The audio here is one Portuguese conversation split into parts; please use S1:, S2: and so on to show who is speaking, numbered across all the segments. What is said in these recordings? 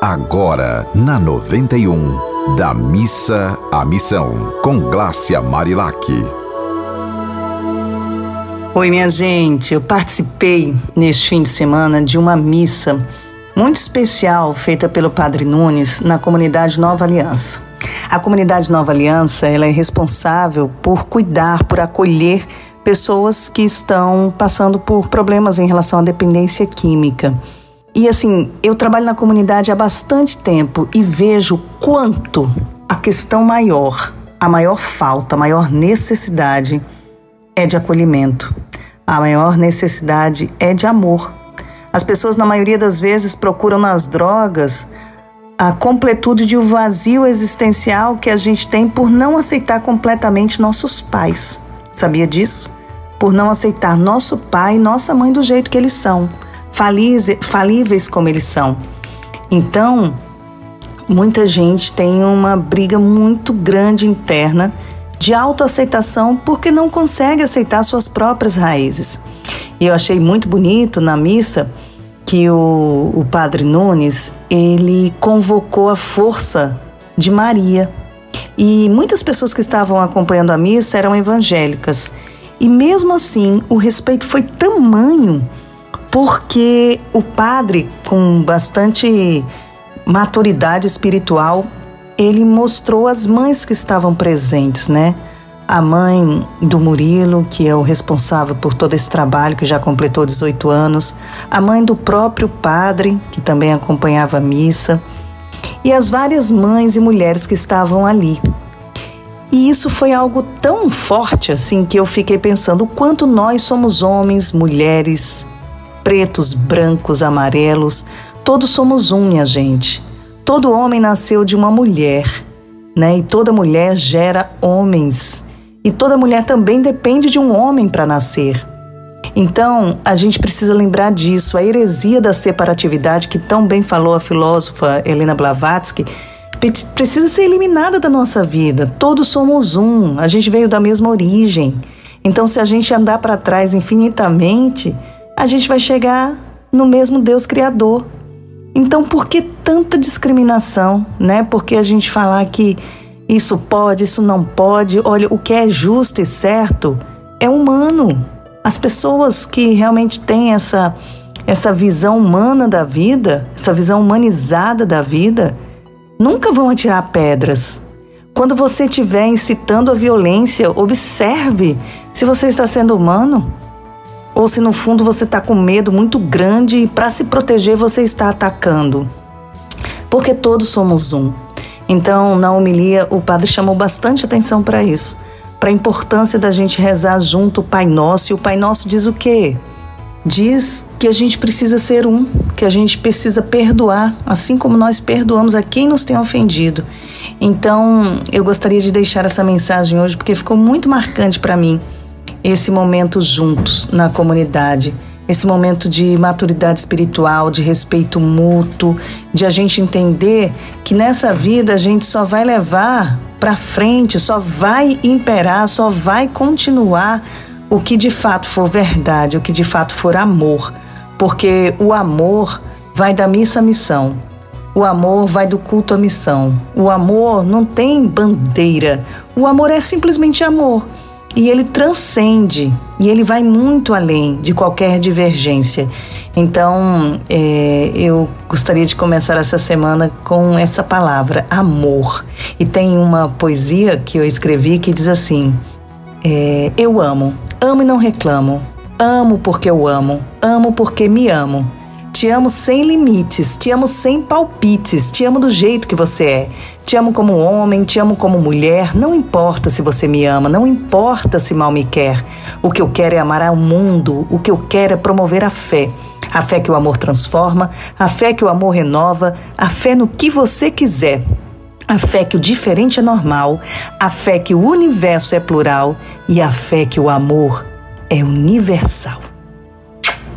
S1: agora na 91, da missa à missão, com Glácia Marilac.
S2: Oi, minha gente, eu participei neste fim de semana de uma missa muito especial feita pelo Padre Nunes na comunidade Nova Aliança. A comunidade Nova Aliança ela é responsável por cuidar, por acolher pessoas que estão passando por problemas em relação à dependência química. E assim, eu trabalho na comunidade há bastante tempo e vejo quanto a questão maior, a maior falta, a maior necessidade é de acolhimento. A maior necessidade é de amor. As pessoas, na maioria das vezes, procuram nas drogas a completude de um vazio existencial que a gente tem por não aceitar completamente nossos pais. Sabia disso? por não aceitar nosso pai e nossa mãe do jeito que eles são, falíveis como eles são. Então, muita gente tem uma briga muito grande interna de autoaceitação porque não consegue aceitar suas próprias raízes. E eu achei muito bonito na missa que o, o padre Nunes ele convocou a força de Maria. E muitas pessoas que estavam acompanhando a missa eram evangélicas. E mesmo assim, o respeito foi tamanho porque o padre, com bastante maturidade espiritual, ele mostrou as mães que estavam presentes, né? A mãe do Murilo, que é o responsável por todo esse trabalho, que já completou 18 anos, a mãe do próprio padre, que também acompanhava a missa, e as várias mães e mulheres que estavam ali. E isso foi algo tão forte assim que eu fiquei pensando o quanto nós somos homens, mulheres, pretos, brancos, amarelos, todos somos um, minha gente. Todo homem nasceu de uma mulher, né? E toda mulher gera homens. E toda mulher também depende de um homem para nascer. Então, a gente precisa lembrar disso. A heresia da separatividade, que tão bem falou a filósofa Helena Blavatsky, precisa ser eliminada da nossa vida. Todos somos um, a gente veio da mesma origem. Então, se a gente andar para trás infinitamente, a gente vai chegar no mesmo Deus Criador. Então, por que tanta discriminação, né? Porque a gente falar que isso pode, isso não pode. Olha, o que é justo e certo é humano. As pessoas que realmente têm essa essa visão humana da vida, essa visão humanizada da vida, nunca vão atirar pedras. Quando você estiver incitando a violência, observe se você está sendo humano ou se no fundo você está com medo muito grande e para se proteger você está atacando. Porque todos somos um. Então, na homilia, o padre chamou bastante atenção para isso, para a importância da gente rezar junto o Pai Nosso. E o Pai Nosso diz o quê? diz que a gente precisa ser um, que a gente precisa perdoar, assim como nós perdoamos a quem nos tem ofendido. Então, eu gostaria de deixar essa mensagem hoje porque ficou muito marcante para mim esse momento juntos na comunidade, esse momento de maturidade espiritual, de respeito mútuo, de a gente entender que nessa vida a gente só vai levar para frente, só vai imperar, só vai continuar o que de fato for verdade, o que de fato for amor, porque o amor vai da missa à missão. O amor vai do culto à missão. O amor não tem bandeira. O amor é simplesmente amor. E ele transcende, e ele vai muito além de qualquer divergência. Então, é, eu gostaria de começar essa semana com essa palavra, amor. E tem uma poesia que eu escrevi que diz assim: é, Eu amo, Amo e não reclamo. Amo porque eu amo. Amo porque me amo. Te amo sem limites, te amo sem palpites, te amo do jeito que você é. Te amo como homem, te amo como mulher. Não importa se você me ama, não importa se mal me quer. O que eu quero é amar ao mundo, o que eu quero é promover a fé. A fé que o amor transforma, a fé que o amor renova, a fé no que você quiser. A fé que o diferente é normal, a fé que o universo é plural e a fé que o amor é universal.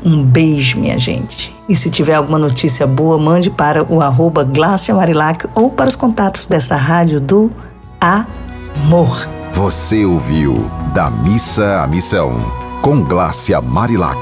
S2: Um beijo, minha gente. E se tiver alguma notícia boa, mande para o arroba Marilac ou para os contatos dessa rádio do Amor.
S1: Você ouviu Da Missa à Missão, com Glácia Marilac.